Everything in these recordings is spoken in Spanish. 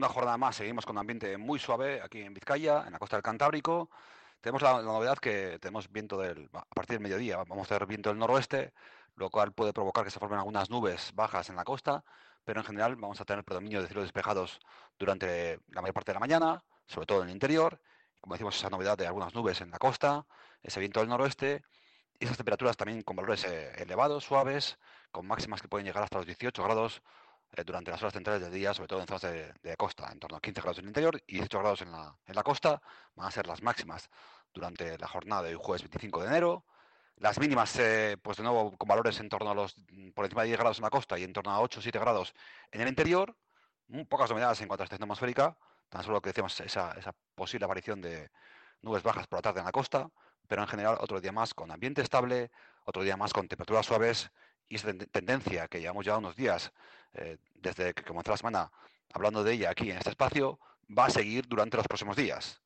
una jornada más, seguimos con un ambiente muy suave aquí en Vizcaya, en la costa del Cantábrico. Tenemos la, novedad que tenemos viento del, a partir del mediodía, vamos a tener viento del noroeste, lo cual puede provocar que se formen algunas nubes bajas en la costa, pero en general vamos a tener predominio de cielos despejados durante la mayor parte de la mañana, sobre todo en el interior. Como decimos, esa novedad de algunas nubes en la costa, ese viento del noroeste, y esas temperaturas también con valores eh, elevados, suaves, con máximas que pueden llegar hasta los 18 grados eh, durante las horas centrales del día, sobre todo en zonas de, costa, en torno a 15 grados en el interior y 18 grados en la, en la costa, van a ser las máximas durante la jornada del jueves 25 de enero. Las mínimas, eh, pues de nuevo, con valores en torno a los, mm, por encima de 10 grados en la costa y en torno a 8 o 7 grados en el interior. Mm, pocas novedades en cuanto a la estación atmosférica, tan solo que decíamos esa, esa posible aparición de nubes bajas por la tarde en la costa, pero en general otro día más con ambiente estable, otro día más con temperaturas suaves y esa tendencia que llevamos ya unos días eh, desde que comenzó la semana hablando de ella aquí en este espacio, va a seguir durante los próximos días.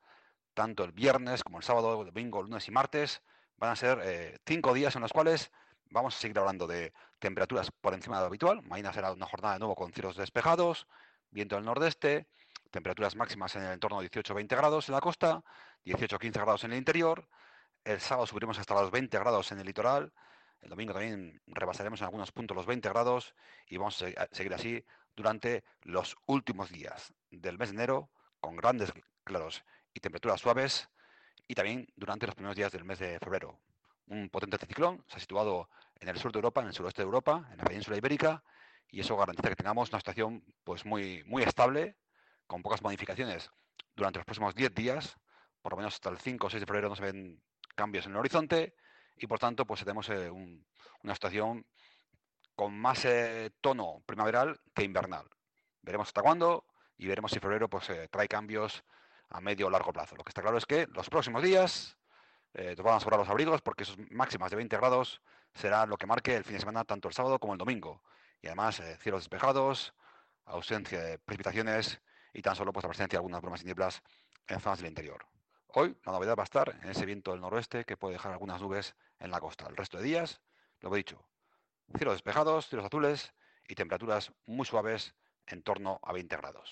Tanto el viernes como el sábado, el domingo, lunes y martes van a ser eh, cinco días en los cuales vamos a seguir hablando de temperaturas por encima de lo habitual. Mañana será una jornada de nuevo con cielos despejados, viento del nordeste, temperaturas máximas en el entorno de 18-20 grados en la costa, 18-15 grados en el interior. El sábado subiremos hasta los 20 grados en el litoral el domingo también rebasaremos en algunos puntos los 20 grados y vamos a seguir así durante los últimos días del mes de enero con grandes claros y temperaturas suaves y también durante los primeros días del mes de febrero. Un potente ciclón se ha situado en el sur de Europa, en el suroeste de Europa, en la península ibérica, y eso garantiza que tengamos una situación pues muy, muy estable, con pocas modificaciones durante los próximos 10 días, por lo menos hasta el 5 o 6 de febrero no se ven cambios en el horizonte, y por tanto pues tenemos eh, una situación con más eh, tono primaveral que invernal. Veremos hasta cuándo y veremos si febrero pues eh, trae cambios a medio o largo plazo. Lo que está claro es que los próximos días nos van a sobrar los abrigos porque esos máximas de 20 grados será lo que marque el fin de semana tanto el sábado como el domingo. Y además cielos despejados, ausencia de precipitaciones y tan solo pues la presencia de algunas brumas y nieblas en zonas del interior. Hoy la novedad va a estar en ese viento del noroeste que puede dejar algunas nubes en la costa. El resto de días, lo he dicho, cielos despejados, cielos azules y temperaturas muy suaves en torno a 20 grados.